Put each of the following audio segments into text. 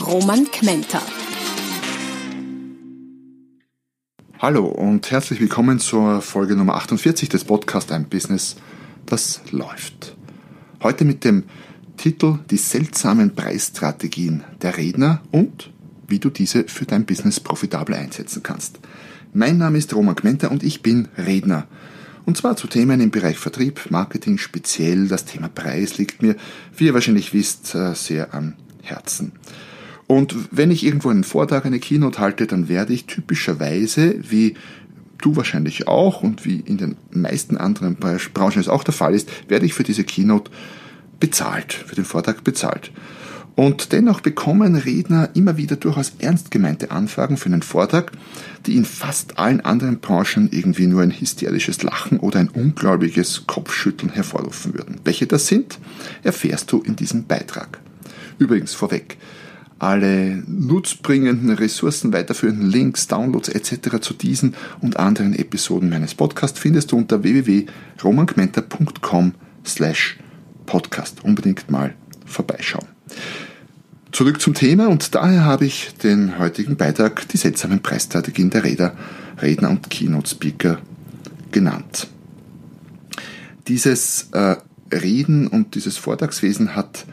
Roman Kmenter. Hallo und herzlich willkommen zur Folge Nummer 48 des Podcasts Ein Business, das läuft. Heute mit dem Titel Die seltsamen Preisstrategien der Redner und wie du diese für dein Business profitabel einsetzen kannst. Mein Name ist Roman Kmenter und ich bin Redner. Und zwar zu Themen im Bereich Vertrieb, Marketing, speziell das Thema Preis liegt mir, wie ihr wahrscheinlich wisst, äh, sehr am Herzen. Und wenn ich irgendwo einen Vortrag, eine Keynote halte, dann werde ich typischerweise, wie du wahrscheinlich auch und wie in den meisten anderen Branchen es auch der Fall ist, werde ich für diese Keynote bezahlt, für den Vortrag bezahlt. Und dennoch bekommen Redner immer wieder durchaus ernst gemeinte Anfragen für einen Vortrag, die in fast allen anderen Branchen irgendwie nur ein hysterisches Lachen oder ein unglaubliches Kopfschütteln hervorrufen würden. Welche das sind, erfährst du in diesem Beitrag. Übrigens vorweg, alle nutzbringenden, Ressourcen, weiterführenden Links, Downloads etc. zu diesen und anderen Episoden meines Podcasts findest du unter www.romankmenta.com slash podcast. Unbedingt mal vorbeischauen. Zurück zum Thema und daher habe ich den heutigen Beitrag die seltsamen Preisstrategien der Räder, Redner und Keynote-Speaker genannt. Dieses äh, Reden und dieses Vortragswesen hat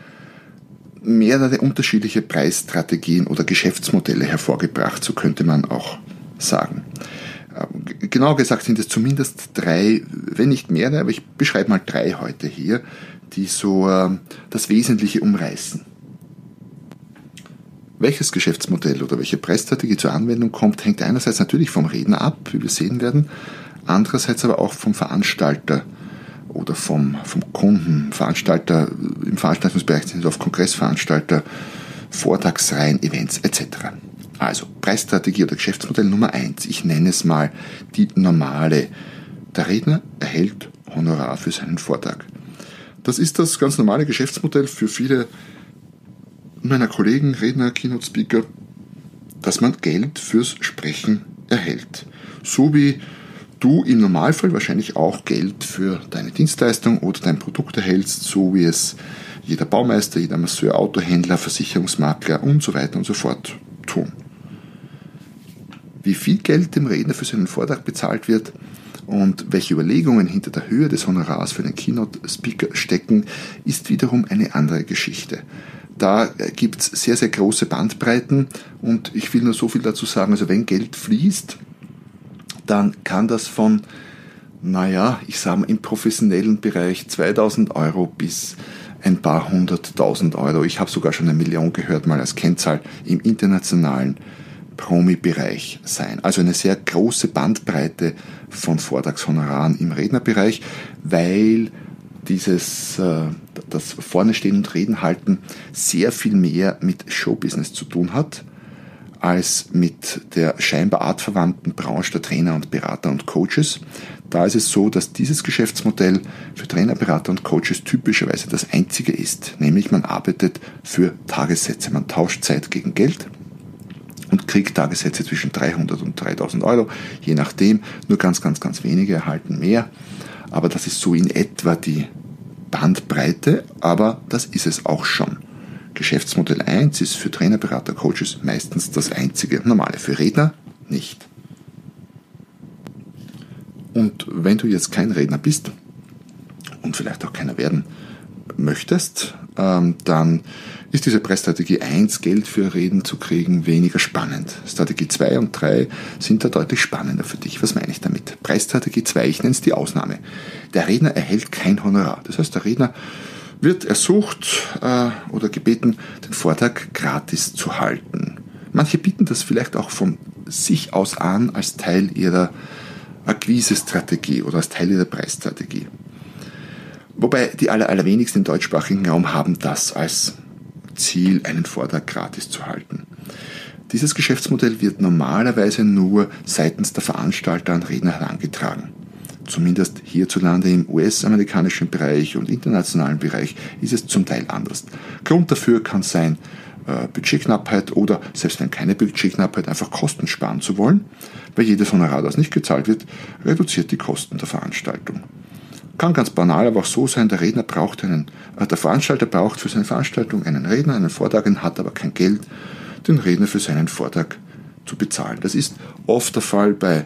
mehrere unterschiedliche Preisstrategien oder Geschäftsmodelle hervorgebracht, so könnte man auch sagen. Genau gesagt sind es zumindest drei, wenn nicht mehrere, aber ich beschreibe mal drei heute hier, die so ähm, das Wesentliche umreißen. Welches Geschäftsmodell oder welche Preisstrategie zur Anwendung kommt, hängt einerseits natürlich vom Redner ab, wie wir sehen werden, andererseits aber auch vom Veranstalter oder vom, vom Kunden, Veranstalter, im Veranstaltungsbereich sind es oft Kongressveranstalter, Vortragsreihen, Events etc. Also Preisstrategie oder Geschäftsmodell Nummer eins. Ich nenne es mal die normale. Der Redner erhält Honorar für seinen Vortrag. Das ist das ganz normale Geschäftsmodell für viele meiner Kollegen, Redner, Keynote Speaker, dass man Geld fürs Sprechen erhält. So wie du im Normalfall wahrscheinlich auch Geld für deine Dienstleistung oder dein Produkt erhältst, so wie es jeder Baumeister, jeder Masseur, Autohändler, Versicherungsmakler und so weiter und so fort tun. Wie viel Geld dem Redner für seinen Vortrag bezahlt wird und welche Überlegungen hinter der Höhe des Honorars für den Keynote-Speaker stecken, ist wiederum eine andere Geschichte. Da gibt es sehr, sehr große Bandbreiten und ich will nur so viel dazu sagen, also wenn Geld fließt, dann kann das von, naja, ich sage mal im professionellen Bereich 2000 Euro bis ein paar hunderttausend Euro. Ich habe sogar schon eine Million gehört, mal als Kennzahl im internationalen Promi-Bereich sein. Also eine sehr große Bandbreite von Vortragshonoraren im Rednerbereich, weil dieses, äh, das vorne stehen und reden halten sehr viel mehr mit Showbusiness zu tun hat als mit der scheinbar artverwandten Branche der Trainer und Berater und Coaches. Da ist es so, dass dieses Geschäftsmodell für Trainer, Berater und Coaches typischerweise das einzige ist, nämlich man arbeitet für Tagessätze. Man tauscht Zeit gegen Geld und kriegt Tagessätze zwischen 300 und 3000 Euro, je nachdem. Nur ganz, ganz, ganz wenige erhalten mehr. Aber das ist so in etwa die Bandbreite, aber das ist es auch schon. Geschäftsmodell 1 ist für Trainer, Berater, Coaches meistens das einzige normale, für Redner nicht. Und wenn du jetzt kein Redner bist und vielleicht auch keiner werden möchtest, ähm, dann ist diese Preisstrategie 1, Geld für Reden zu kriegen, weniger spannend. Strategie 2 und 3 sind da deutlich spannender für dich. Was meine ich damit? Preisstrategie 2, ich nenne es die Ausnahme. Der Redner erhält kein Honorar. Das heißt, der Redner wird ersucht äh, oder gebeten, den Vortrag gratis zu halten. Manche bieten das vielleicht auch von sich aus an als Teil ihrer Akquise-Strategie oder als Teil ihrer Preisstrategie. Wobei die aller, allerwenigsten im deutschsprachigen Raum haben das als Ziel, einen Vortrag gratis zu halten. Dieses Geschäftsmodell wird normalerweise nur seitens der Veranstalter an Redner herangetragen. Zumindest hierzulande im US-amerikanischen Bereich und internationalen Bereich ist es zum Teil anders. Grund dafür kann sein äh, Budgetknappheit oder selbst wenn keine Budgetknappheit einfach Kosten sparen zu wollen. Weil jedes Honorar, das nicht gezahlt wird, reduziert die Kosten der Veranstaltung. Kann ganz banal aber auch so sein, der Redner braucht einen, äh, der Veranstalter braucht für seine Veranstaltung einen Redner, einen Vortrag, hat aber kein Geld den Redner für seinen Vortrag zu bezahlen. Das ist oft der Fall bei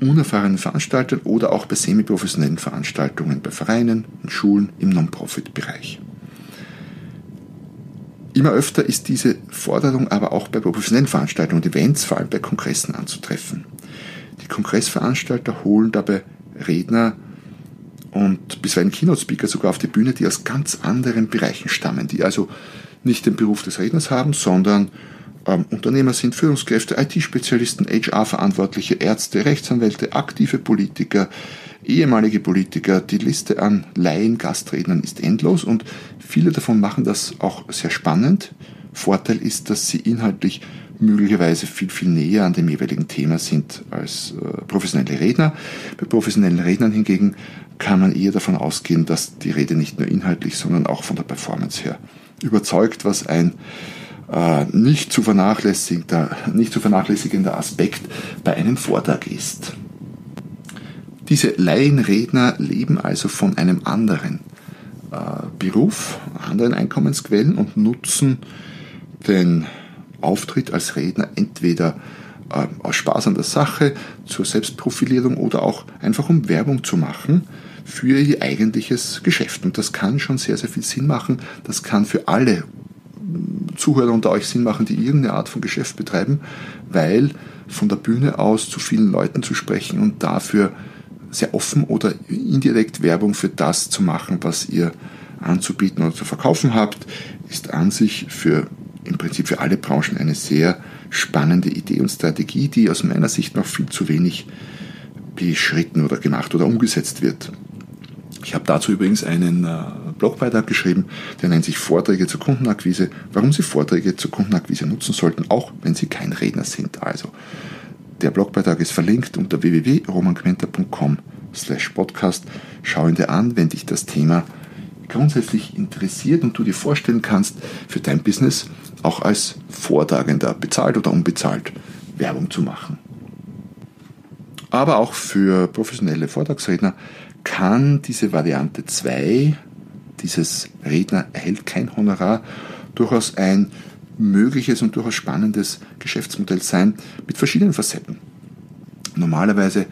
unerfahrenen Veranstaltern oder auch bei semiprofessionellen Veranstaltungen, bei Vereinen, in Schulen, im Non-Profit-Bereich. Immer öfter ist diese Forderung aber auch bei professionellen Veranstaltungen und Events, vor allem bei Kongressen anzutreffen. Die Kongressveranstalter holen dabei Redner und bisweilen Keynote-Speaker sogar auf die Bühne, die aus ganz anderen Bereichen stammen, die also nicht den Beruf des Redners haben, sondern ähm, Unternehmer sind, Führungskräfte, IT-Spezialisten, HR-Verantwortliche, Ärzte, Rechtsanwälte, aktive Politiker, ehemalige Politiker. Die Liste an Laien, Gastrednern ist endlos und viele davon machen das auch sehr spannend. Vorteil ist, dass sie inhaltlich möglicherweise viel, viel näher an dem jeweiligen Thema sind als äh, professionelle Redner. Bei professionellen Rednern hingegen kann man eher davon ausgehen, dass die Rede nicht nur inhaltlich, sondern auch von der Performance her überzeugt, was ein nicht, zu vernachlässigender, nicht zu vernachlässigender Aspekt bei einem Vortrag ist. Diese Laienredner leben also von einem anderen äh, Beruf, anderen Einkommensquellen und nutzen den Auftritt als Redner entweder äh, aus Spaß an der Sache, zur Selbstprofilierung oder auch einfach um Werbung zu machen für ihr eigentliches Geschäft. Und das kann schon sehr, sehr viel Sinn machen. Das kann für alle Zuhörer unter euch Sinn machen, die irgendeine Art von Geschäft betreiben, weil von der Bühne aus zu vielen Leuten zu sprechen und dafür sehr offen oder indirekt Werbung für das zu machen, was ihr anzubieten oder zu verkaufen habt, ist an sich für im Prinzip für alle Branchen eine sehr spannende Idee und Strategie, die aus meiner Sicht noch viel zu wenig beschritten oder gemacht oder umgesetzt wird. Ich habe dazu übrigens einen äh, Blogbeitrag geschrieben, der nennt sich Vorträge zur Kundenakquise, warum Sie Vorträge zur Kundenakquise nutzen sollten, auch wenn Sie kein Redner sind. Also, der Blogbeitrag ist verlinkt unter www.romanquenter.com slash podcast. Schau ihn dir an, wenn dich das Thema grundsätzlich interessiert und du dir vorstellen kannst, für dein Business auch als Vortragender, bezahlt oder unbezahlt, Werbung zu machen. Aber auch für professionelle Vortragsredner kann diese Variante 2, dieses Redner erhält kein Honorar, durchaus ein mögliches und durchaus spannendes Geschäftsmodell sein mit verschiedenen Facetten. Normalerweise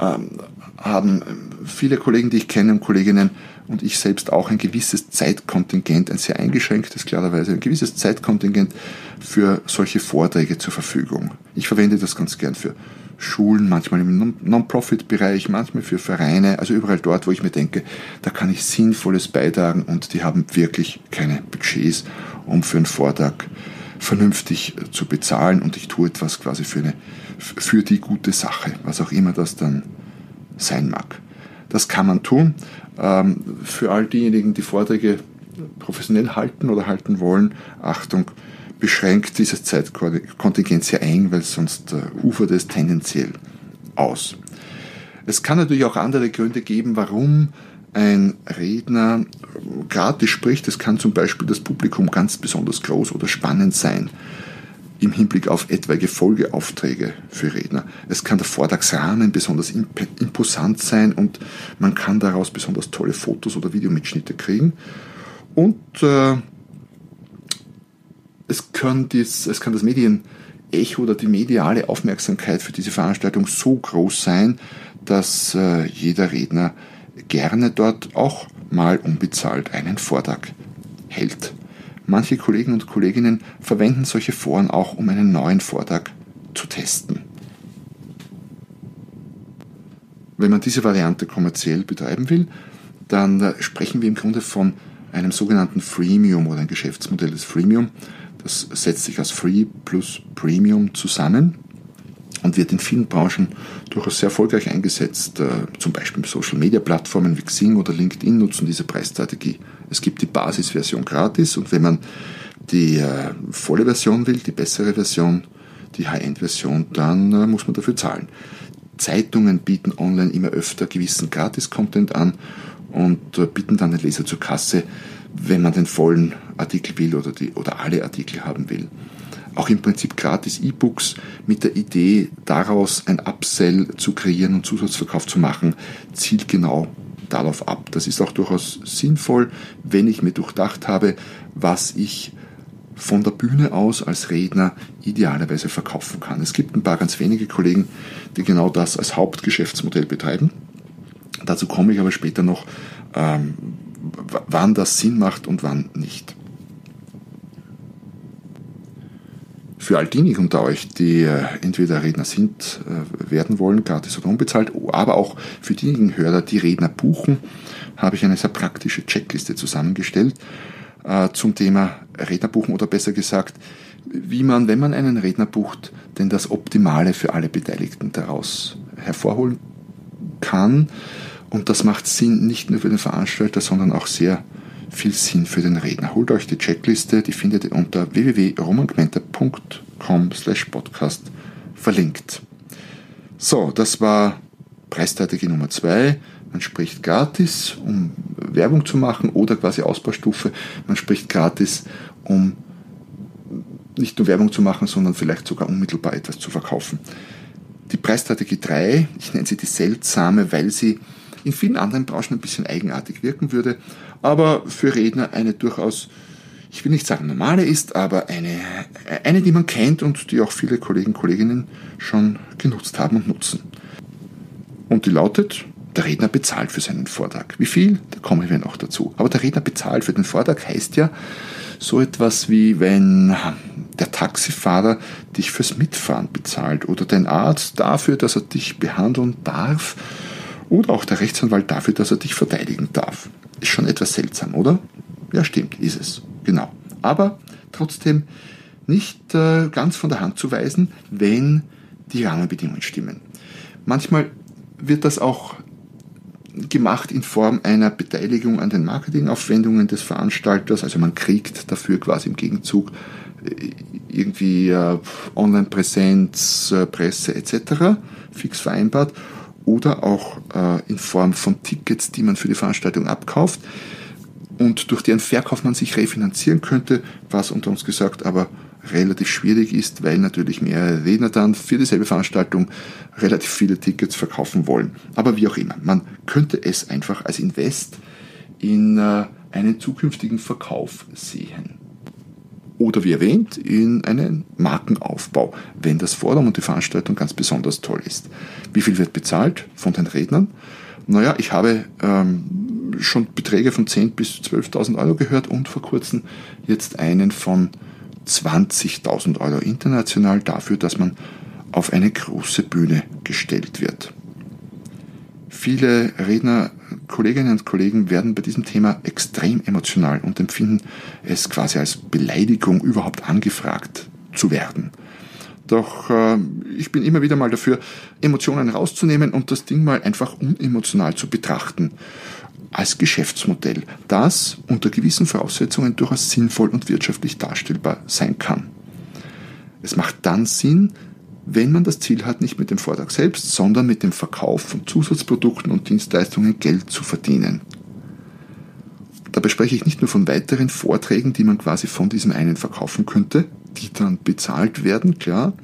ähm, haben viele Kollegen, die ich kenne und Kolleginnen und ich selbst auch ein gewisses Zeitkontingent, ein sehr eingeschränktes klarerweise, ein gewisses Zeitkontingent für solche Vorträge zur Verfügung. Ich verwende das ganz gern für Schulen, manchmal im Non-Profit-Bereich, manchmal für Vereine, also überall dort, wo ich mir denke, da kann ich Sinnvolles beitragen und die haben wirklich keine Budgets, um für einen Vortrag vernünftig äh, zu bezahlen und ich tue etwas quasi für, eine, für die gute Sache, was auch immer das dann sein mag. Das kann man tun. Ähm, für all diejenigen, die Vorträge professionell halten oder halten wollen, Achtung, beschränkt dieses Zeitkontingent sehr eng, weil sonst äh, ufert es tendenziell aus. Es kann natürlich auch andere Gründe geben, warum ein Redner gratis spricht. Es kann zum Beispiel das Publikum ganz besonders groß oder spannend sein im Hinblick auf etwaige Folgeaufträge für Redner. Es kann der Vortragsrahmen besonders imposant sein und man kann daraus besonders tolle Fotos oder Videomitschnitte kriegen. Und äh, es kann, dies, es kann das Medienecho oder die mediale Aufmerksamkeit für diese Veranstaltung so groß sein, dass äh, jeder Redner gerne dort auch mal unbezahlt einen Vortrag hält. Manche Kollegen und Kolleginnen verwenden solche Foren auch, um einen neuen Vortrag zu testen. Wenn man diese Variante kommerziell betreiben will, dann äh, sprechen wir im Grunde von einem sogenannten Freemium oder ein Geschäftsmodell des Freemium. Das setzt sich aus Free plus Premium zusammen und wird in vielen Branchen durchaus sehr erfolgreich eingesetzt. Äh, zum Beispiel Social Media Plattformen wie Xing oder LinkedIn nutzen diese Preisstrategie. Es gibt die Basisversion gratis und wenn man die äh, volle Version will, die bessere Version, die High-End-Version, dann äh, muss man dafür zahlen. Zeitungen bieten online immer öfter gewissen Gratis-Content an und bitten dann den Leser zur Kasse, wenn man den vollen Artikel will oder, die, oder alle Artikel haben will. Auch im Prinzip gratis E-Books mit der Idee, daraus ein Upsell zu kreieren und Zusatzverkauf zu machen, zielt genau darauf ab. Das ist auch durchaus sinnvoll, wenn ich mir durchdacht habe, was ich von der Bühne aus als Redner idealerweise verkaufen kann. Es gibt ein paar ganz wenige Kollegen, die genau das als Hauptgeschäftsmodell betreiben. Dazu komme ich aber später noch, ähm, wann das Sinn macht und wann nicht. Für all diejenigen unter euch, die äh, entweder Redner sind, äh, werden wollen, gratis oder unbezahlt, aber auch für diejenigen Hörer, die Redner buchen, habe ich eine sehr praktische Checkliste zusammengestellt äh, zum Thema Redner buchen oder besser gesagt, wie man, wenn man einen Redner bucht, denn das Optimale für alle Beteiligten daraus hervorholen kann. Und das macht Sinn nicht nur für den Veranstalter, sondern auch sehr viel Sinn für den Redner. Holt euch die Checkliste, die findet ihr unter www.romangmenta.com slash podcast verlinkt. So, das war Preisstrategie Nummer zwei. Man spricht gratis, um Werbung zu machen oder quasi Ausbaustufe. Man spricht gratis, um nicht nur Werbung zu machen, sondern vielleicht sogar unmittelbar etwas zu verkaufen. Die Preisstrategie 3, ich nenne sie die seltsame, weil sie in vielen anderen Branchen ein bisschen eigenartig wirken würde, aber für Redner eine durchaus, ich will nicht sagen normale ist, aber eine, eine, die man kennt und die auch viele Kollegen und Kolleginnen schon genutzt haben und nutzen. Und die lautet, der Redner bezahlt für seinen Vortrag. Wie viel? Da kommen wir noch dazu. Aber der Redner bezahlt für den Vortrag heißt ja so etwas wie, wenn der Taxifahrer dich fürs Mitfahren bezahlt oder dein Arzt dafür, dass er dich behandeln darf oder auch der Rechtsanwalt dafür, dass er dich verteidigen darf. Ist schon etwas seltsam, oder? Ja, stimmt, ist es. Genau. Aber trotzdem nicht äh, ganz von der Hand zu weisen, wenn die Rahmenbedingungen stimmen. Manchmal wird das auch gemacht in Form einer Beteiligung an den Marketingaufwendungen des Veranstalters. Also man kriegt dafür quasi im Gegenzug äh, irgendwie äh, Online-Präsenz, äh, Presse etc. fix vereinbart oder auch äh, in Form von Tickets, die man für die Veranstaltung abkauft und durch deren Verkauf man sich refinanzieren könnte, was unter uns gesagt aber relativ schwierig ist, weil natürlich mehrere Redner dann für dieselbe Veranstaltung relativ viele Tickets verkaufen wollen. Aber wie auch immer, man könnte es einfach als Invest in äh, einen zukünftigen Verkauf sehen oder wie erwähnt in einen Markenaufbau, wenn das Forum und die Veranstaltung ganz besonders toll ist. Wie viel wird bezahlt von den Rednern? Naja, ich habe ähm, schon Beträge von 10.000 bis 12.000 Euro gehört und vor kurzem jetzt einen von 20.000 Euro international dafür, dass man auf eine große Bühne gestellt wird. Viele Redner Kolleginnen und Kollegen werden bei diesem Thema extrem emotional und empfinden es quasi als Beleidigung, überhaupt angefragt zu werden. Doch äh, ich bin immer wieder mal dafür, Emotionen rauszunehmen und das Ding mal einfach unemotional zu betrachten. Als Geschäftsmodell, das unter gewissen Voraussetzungen durchaus sinnvoll und wirtschaftlich darstellbar sein kann. Es macht dann Sinn, wenn man das Ziel hat, nicht mit dem Vortrag selbst, sondern mit dem Verkauf von Zusatzprodukten und Dienstleistungen Geld zu verdienen. Dabei spreche ich nicht nur von weiteren Vorträgen, die man quasi von diesem einen verkaufen könnte, die dann bezahlt werden, klar,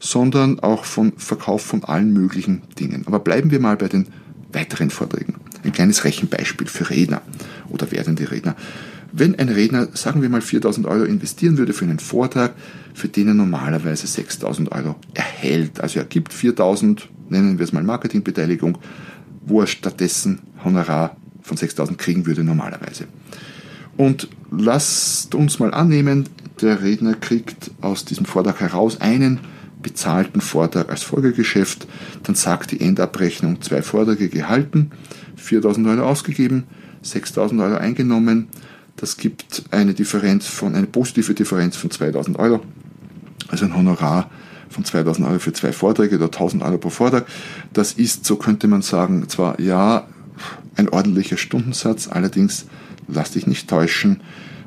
sondern auch von Verkauf von allen möglichen Dingen. Aber bleiben wir mal bei den weiteren Vorträgen. Ein kleines Rechenbeispiel für Redner oder werdende Redner. Wenn ein Redner, sagen wir mal, 4000 Euro investieren würde für einen Vortrag, für den er normalerweise 6000 Euro erhält, also er gibt 4000, nennen wir es mal Marketingbeteiligung, wo er stattdessen Honorar von 6000 kriegen würde normalerweise. Und lasst uns mal annehmen, der Redner kriegt aus diesem Vortrag heraus einen bezahlten Vortrag als Folgegeschäft, dann sagt die Endabrechnung zwei Vorträge gehalten, 4000 Euro ausgegeben, 6000 Euro eingenommen, das gibt eine Differenz von, eine positive Differenz von 2000 Euro. Also ein Honorar von 2000 Euro für zwei Vorträge oder 1000 Euro pro Vortrag. Das ist, so könnte man sagen, zwar ja, ein ordentlicher Stundensatz, allerdings lass dich nicht täuschen,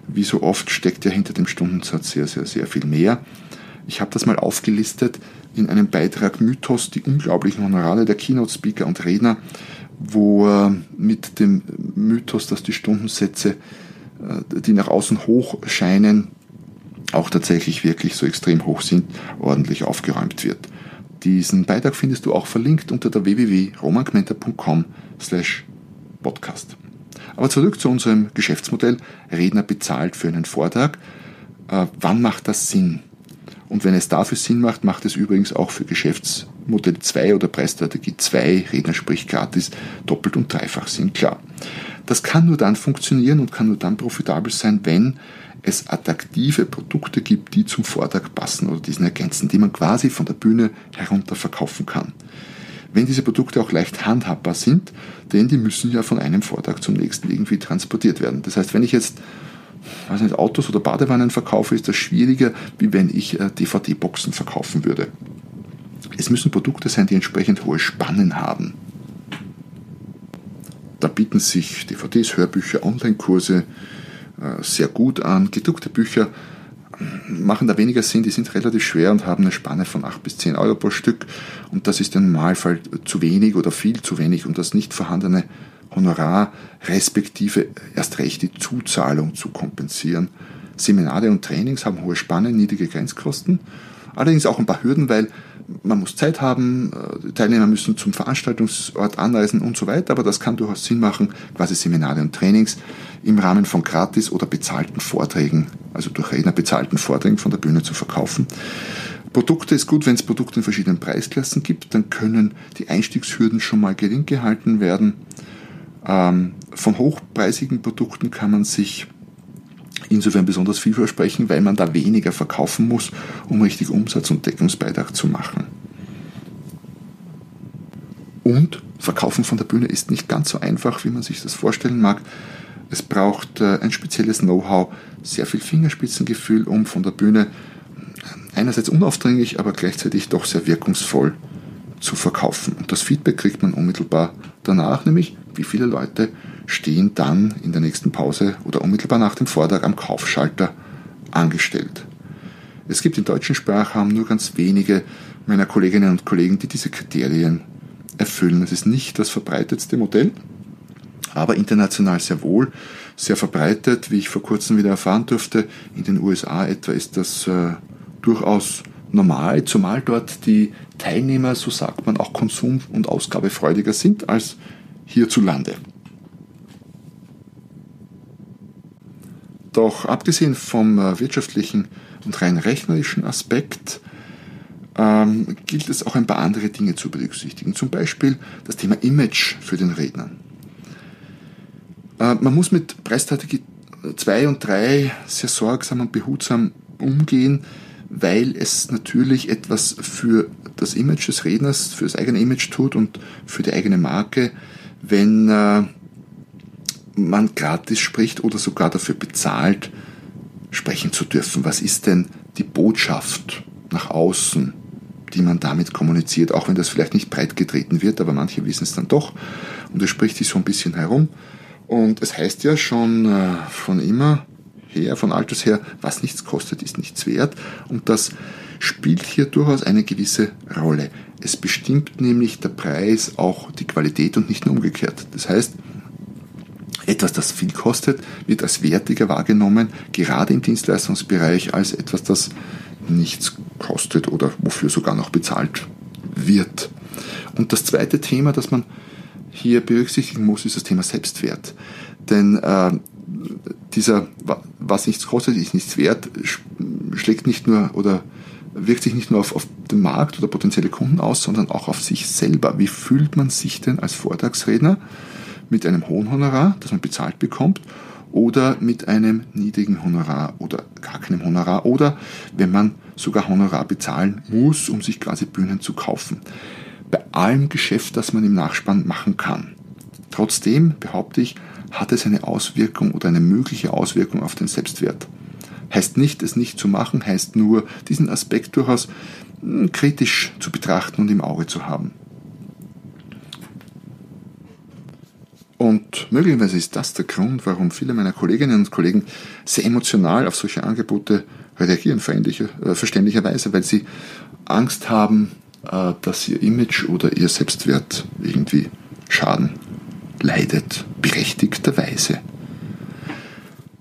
wie so oft steckt ja hinter dem Stundensatz sehr, sehr, sehr viel mehr. Ich habe das mal aufgelistet in einem Beitrag Mythos, die unglaublichen Honorare der Keynote-Speaker und Redner, wo äh, mit dem Mythos, dass die Stundensätze, die nach außen hoch scheinen, auch tatsächlich wirklich so extrem hoch sind, ordentlich aufgeräumt wird. Diesen Beitrag findest du auch verlinkt unter der www.romangmenta.com slash podcast. Aber zurück zu unserem Geschäftsmodell. Redner bezahlt für einen Vortrag. Äh, wann macht das Sinn? Und wenn es dafür Sinn macht, macht es übrigens auch für Geschäftsmodell 2 oder Preisstrategie 2, Redner spricht gratis, doppelt und dreifach Sinn, klar. Das kann nur dann funktionieren und kann nur dann profitabel sein, wenn es attraktive Produkte gibt, die zum Vortrag passen oder diesen ergänzen, die man quasi von der Bühne herunter verkaufen kann. Wenn diese Produkte auch leicht handhabbar sind, denn die müssen ja von einem Vortrag zum nächsten irgendwie transportiert werden. Das heißt, wenn ich jetzt weiß nicht, Autos oder Badewannen verkaufe, ist das schwieriger, wie wenn ich äh, DVD-Boxen verkaufen würde. Es müssen Produkte sein, die entsprechend hohe Spannen haben. Da bieten sich DVDs, Hörbücher, Online-Kurse äh, sehr gut an. Gedruckte Bücher machen da weniger Sinn, die sind relativ schwer und haben eine Spanne von 8 bis 10 Euro pro Stück und das ist im Normalfall zu wenig oder viel zu wenig, um das nicht vorhandene Honorar respektive erst recht die Zuzahlung zu kompensieren. Seminare und Trainings haben hohe Spannen, niedrige Grenzkosten, allerdings auch ein paar Hürden, weil man muss Zeit haben, äh, die Teilnehmer müssen zum Veranstaltungsort anreisen und so weiter, aber das kann durchaus Sinn machen, quasi Seminare und Trainings im Rahmen von gratis oder bezahlten Vorträgen, also durch Redner bezahlten Vorträgen von der Bühne zu verkaufen. Produkte ist gut, wenn es Produkte in verschiedenen Preisklassen gibt, dann können die Einstiegshürden schon mal gering gehalten werden. Ähm, von hochpreisigen Produkten kann man sich insofern besonders viel versprechen, weil man da weniger verkaufen muss, um richtig Umsatz und Deckungsbeitrag zu machen. Und Verkaufen von der Bühne ist nicht ganz so einfach, wie man sich das vorstellen mag. Es braucht äh, ein spezielles Know-how, sehr viel Fingerspitzengefühl, um von der Bühne einerseits unaufdringlich, aber gleichzeitig doch sehr wirkungsvoll zu verkaufen. Und das Feedback kriegt man unmittelbar danach, nämlich wie viele Leute stehen dann in der nächsten Pause oder unmittelbar nach dem Vortrag am Kaufschalter angestellt. Es gibt im deutschen Sprachraum nur ganz wenige meiner Kolleginnen und Kollegen, die diese Kriterien erfüllen. Es ist nicht das verbreitetste Modell, aber international sehr wohl, sehr verbreitet, wie ich vor kurzem wieder erfahren durfte. In den USA etwa ist das äh, durchaus normal, zumal dort die Teilnehmer, so sagt man, auch konsum- und ausgabefreudiger sind als hierzulande. Doch abgesehen vom äh, wirtschaftlichen und rein rechnerischen Aspekt ähm, gilt es auch ein paar andere Dinge zu berücksichtigen. Zum Beispiel das Thema Image für den Redner. Äh, man muss mit Preisstrategie 2 und 3 sehr sorgsam und behutsam umgehen, weil es natürlich etwas für das Image des Redners, für das eigene Image tut und für die eigene Marke, wenn äh, man gratis spricht oder sogar dafür bezahlt, sprechen zu dürfen. Was ist denn die Botschaft nach außen, die man damit kommuniziert, auch wenn das vielleicht nicht breit getreten wird, aber manche wissen es dann doch und es spricht sich so ein bisschen herum. Und es heißt ja schon äh, von immer her, von alters her, was nichts kostet, ist nichts wert. Und das spielt hier durchaus eine gewisse Rolle. Es bestimmt nämlich der Preis auch die Qualität und nicht nur umgekehrt. Das heißt, etwas, das viel kostet, wird als wertiger wahrgenommen, gerade im Dienstleistungsbereich, als etwas, das nichts kostet oder wofür sogar noch bezahlt wird. Und das zweite Thema, das man hier berücksichtigen muss, ist das Thema Selbstwert. Denn äh, dieser, was nichts kostet, ist nichts wert, schlägt nicht nur oder wirkt sich nicht nur auf, auf den Markt oder potenzielle Kunden aus, sondern auch auf sich selber. Wie fühlt man sich denn als Vortragsredner? Mit einem hohen Honorar, das man bezahlt bekommt, oder mit einem niedrigen Honorar oder gar keinem Honorar oder wenn man sogar Honorar bezahlen muss, um sich quasi Bühnen zu kaufen. Bei allem Geschäft, das man im Nachspann machen kann. Trotzdem, behaupte ich, hat es eine Auswirkung oder eine mögliche Auswirkung auf den Selbstwert. Heißt nicht, es nicht zu machen, heißt nur, diesen Aspekt durchaus hm, kritisch zu betrachten und im Auge zu haben. Und möglicherweise ist das der Grund, warum viele meiner Kolleginnen und Kollegen sehr emotional auf solche Angebote reagieren, äh, verständlicherweise, weil sie Angst haben, äh, dass ihr Image oder ihr Selbstwert irgendwie Schaden leidet, berechtigterweise.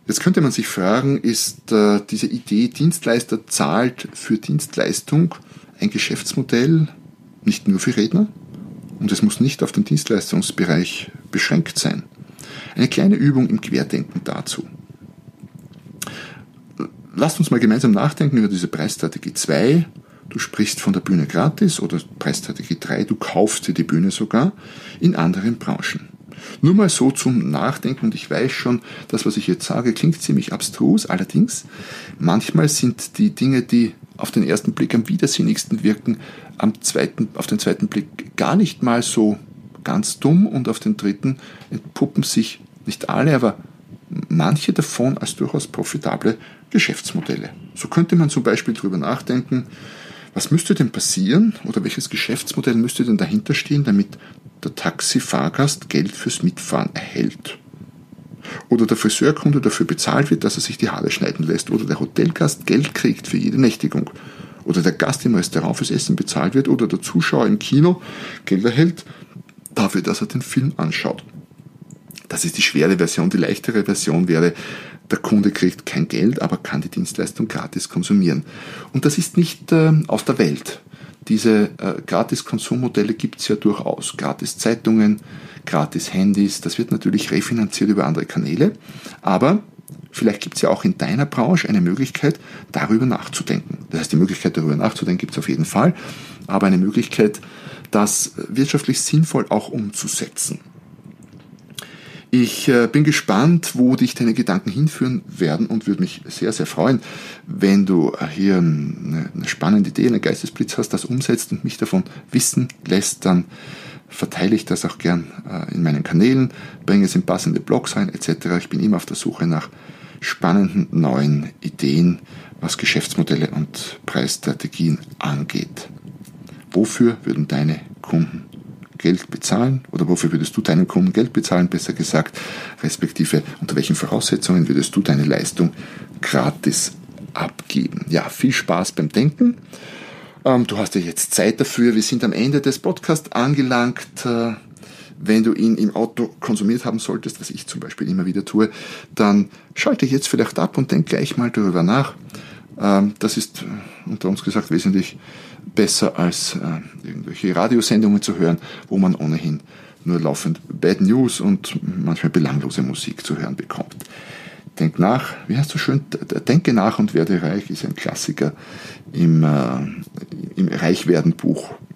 Jetzt könnte man sich fragen, ist äh, diese Idee, Dienstleister zahlt für Dienstleistung ein Geschäftsmodell nicht nur für Redner? Und es muss nicht auf den Dienstleistungsbereich beschränkt sein. Eine kleine Übung im Querdenken dazu. Lasst uns mal gemeinsam nachdenken über diese Preisstrategie 2. Du sprichst von der Bühne gratis oder Preisstrategie 3, du kaufst dir die Bühne sogar in anderen Branchen. Nur mal so zum Nachdenken und ich weiß schon, das, was ich jetzt sage, klingt ziemlich abstrus. Allerdings, manchmal sind die Dinge, die auf den ersten Blick am widersinnigsten wirken, am zweiten, auf den zweiten Blick gar nicht mal so ganz dumm und auf den dritten entpuppen sich nicht alle, aber manche davon als durchaus profitable Geschäftsmodelle. So könnte man zum Beispiel darüber nachdenken, was müsste denn passieren oder welches Geschäftsmodell müsste denn dahinter stehen, damit der Taxifahrgast Geld fürs Mitfahren erhält? Oder der Friseurkunde dafür bezahlt wird, dass er sich die Haare schneiden lässt? Oder der Hotelgast Geld kriegt für jede Nächtigung? Oder der Gast im Restaurant fürs Essen bezahlt wird? Oder der Zuschauer im Kino Geld erhält dafür, dass er den Film anschaut? Das ist die schwere Version. Die leichtere Version wäre, der Kunde kriegt kein Geld, aber kann die Dienstleistung gratis konsumieren. Und das ist nicht äh, aus der Welt. Diese äh, Gratis-Konsummodelle gibt es ja durchaus. Gratis-Zeitungen, Gratis-Handys, das wird natürlich refinanziert über andere Kanäle. Aber vielleicht gibt es ja auch in deiner Branche eine Möglichkeit, darüber nachzudenken. Das heißt, die Möglichkeit, darüber nachzudenken, gibt es auf jeden Fall. Aber eine Möglichkeit, das wirtschaftlich sinnvoll auch umzusetzen. Ich äh, bin gespannt, wo dich deine Gedanken hinführen werden und würde mich sehr, sehr freuen, wenn du äh, hier eine, eine spannende Idee, einen Geistesblitz hast, das umsetzt und mich davon wissen lässt, dann verteile ich das auch gern äh, in meinen Kanälen, bringe es in passende Blogs rein etc. Ich bin immer auf der Suche nach spannenden neuen Ideen, was Geschäftsmodelle und Preisstrategien angeht. Wofür würden deine Kunden Geld bezahlen oder wofür würdest du deinen Kunden Geld bezahlen, besser gesagt, respektive unter welchen Voraussetzungen würdest du deine Leistung gratis abgeben. Ja, viel Spaß beim Denken. Ähm, du hast ja jetzt Zeit dafür. Wir sind am Ende des Podcasts angelangt. Äh, wenn du ihn im Auto konsumiert haben solltest, was ich zum Beispiel immer wieder tue, dann schalte jetzt vielleicht ab und denk gleich mal darüber nach. Ähm, das ist äh, unter uns gesagt wesentlich besser als äh, irgendwelche Radiosendungen zu hören, wo man ohnehin nur laufend Bad News und manchmal belanglose Musik zu hören bekommt. Denk nach, wie heißt du schön, denke nach und werde reich ist ein Klassiker im, äh, im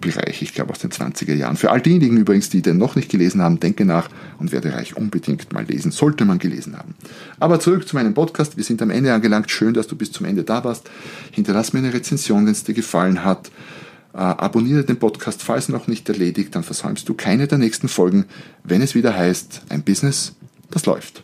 Reichwerden-Buchbereich, ich glaube aus den 20er Jahren. Für all diejenigen übrigens, die den noch nicht gelesen haben, denke nach und werde reich unbedingt mal lesen, sollte man gelesen haben. Aber zurück zu meinem Podcast, wir sind am Ende angelangt, schön, dass du bis zum Ende da warst. Hinterlass mir eine Rezension, wenn es dir gefallen hat. Äh, abonniere den Podcast, falls noch nicht erledigt, dann versäumst du keine der nächsten Folgen, wenn es wieder heißt, ein Business, das läuft.